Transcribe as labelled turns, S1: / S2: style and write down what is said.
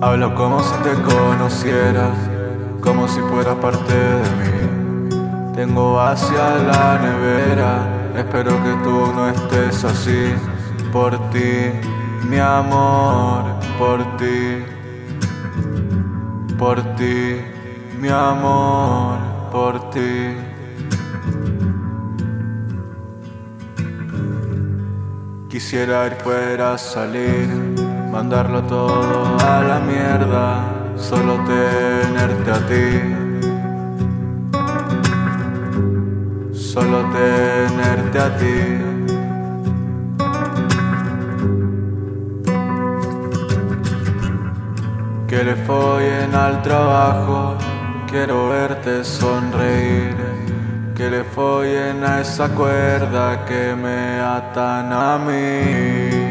S1: Hablo como si te conocieras, como si fueras parte de mí. Tengo hacia la nevera, espero que tú no estés así. Por ti, mi amor, por ti, por ti, mi amor, por ti. Quisiera ir fuera a salir, mandarlo todo a la mierda, solo tenerte a ti. Solo tenerte a ti. Que le follen al trabajo, quiero verte sonreír. Que le follen a esa cuerda que me atan a mí.